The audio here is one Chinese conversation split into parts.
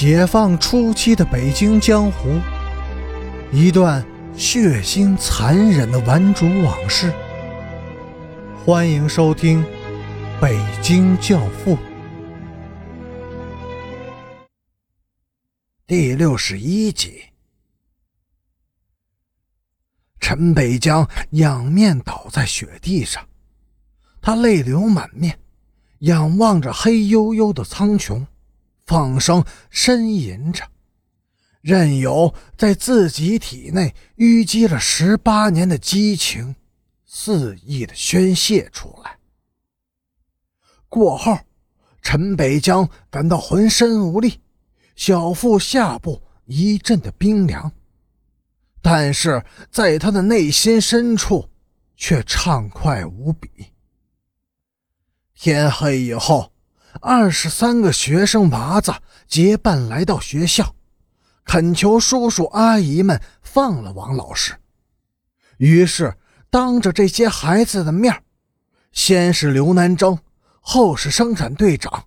解放初期的北京江湖，一段血腥残忍的顽主往事。欢迎收听《北京教父》第六十一集。陈北江仰面倒在雪地上，他泪流满面，仰望着黑黝黝的苍穹。放声呻吟着，任由在自己体内淤积了十八年的激情肆意的宣泄出来。过后，陈北江感到浑身无力，小腹下部一阵的冰凉，但是在他的内心深处却畅快无比。天黑以后。二十三个学生娃子结伴来到学校，恳求叔叔阿姨们放了王老师。于是，当着这些孩子的面先是刘南征，后是生产队长，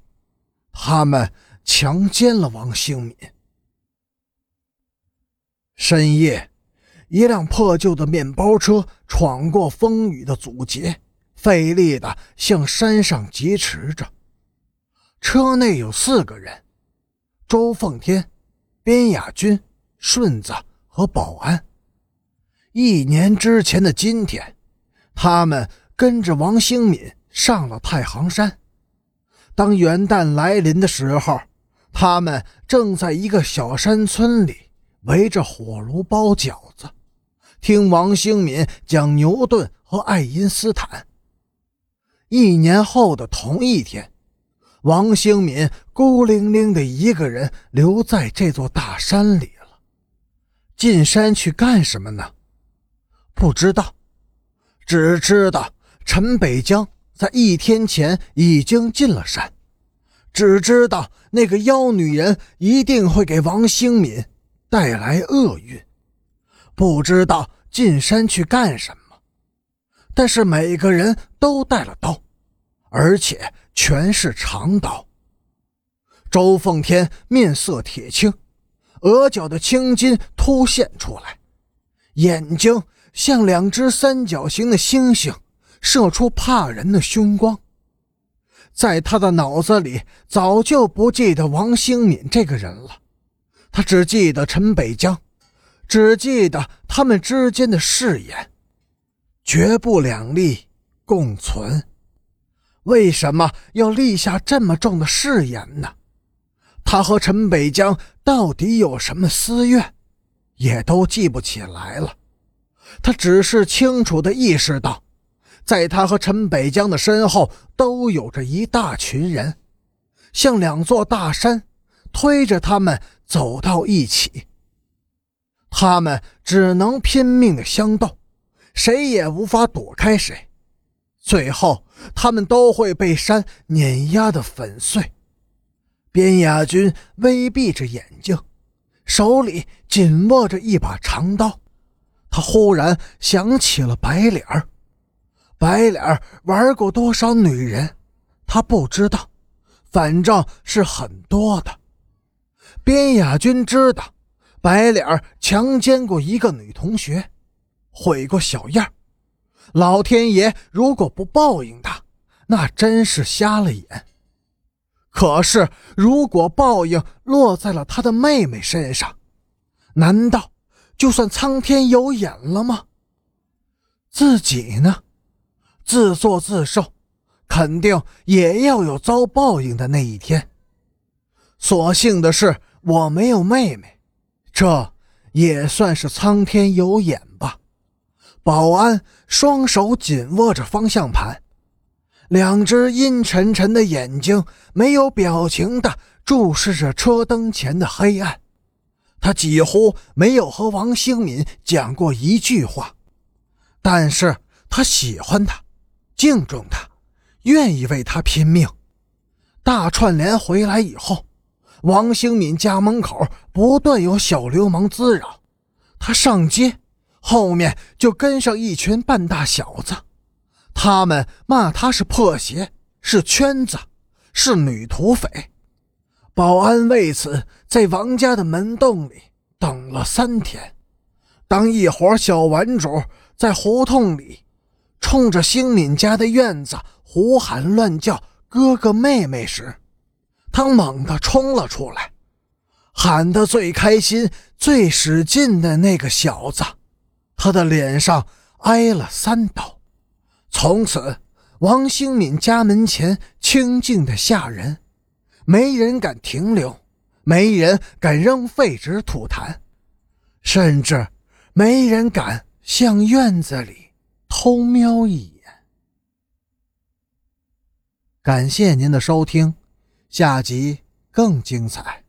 他们强奸了王兴敏。深夜，一辆破旧的面包车闯过风雨的阻截，费力地向山上疾驰着。车内有四个人：周凤天、边雅军、顺子和保安。一年之前的今天，他们跟着王兴敏上了太行山。当元旦来临的时候，他们正在一个小山村里围着火炉包饺子，听王兴敏讲牛顿和爱因斯坦。一年后的同一天。王兴敏孤零零的一个人留在这座大山里了。进山去干什么呢？不知道，只知道陈北江在一天前已经进了山。只知道那个妖女人一定会给王兴敏带来厄运。不知道进山去干什么。但是每个人都带了刀，而且。全是长刀。周凤天面色铁青，额角的青筋凸现出来，眼睛像两只三角形的星星，射出怕人的凶光。在他的脑子里，早就不记得王兴敏这个人了，他只记得陈北江，只记得他们之间的誓言：绝不两立，共存。为什么要立下这么重的誓言呢？他和陈北江到底有什么私怨，也都记不起来了。他只是清楚地意识到，在他和陈北江的身后都有着一大群人，像两座大山，推着他们走到一起。他们只能拼命的相斗，谁也无法躲开谁。最后，他们都会被山碾压的粉碎。边雅军微闭着眼睛，手里紧握着一把长刀。他忽然想起了白脸儿。白脸儿玩过多少女人，他不知道，反正是很多的。边雅军知道，白脸儿强奸过一个女同学，毁过小样老天爷如果不报应他，那真是瞎了眼。可是，如果报应落在了他的妹妹身上，难道就算苍天有眼了吗？自己呢？自作自受，肯定也要有遭报应的那一天。所幸的是，我没有妹妹，这也算是苍天有眼吧。保安双手紧握着方向盘，两只阴沉沉的眼睛没有表情地注视着车灯前的黑暗。他几乎没有和王兴敏讲过一句话，但是他喜欢他，敬重他，愿意为他拼命。大串联回来以后，王兴敏家门口不断有小流氓滋扰，他上街。后面就跟上一群半大小子，他们骂他是破鞋，是圈子，是女土匪。保安为此在王家的门洞里等了三天。当一伙小玩主在胡同里冲着兴敏家的院子胡喊乱叫“哥哥妹妹”时，他猛地冲了出来，喊得最开心、最使劲的那个小子，他的脸上挨了三刀。从此，王兴敏家门前清静的吓人，没人敢停留，没人敢扔废纸吐痰，甚至没人敢向院子里偷瞄一眼。感谢您的收听，下集更精彩。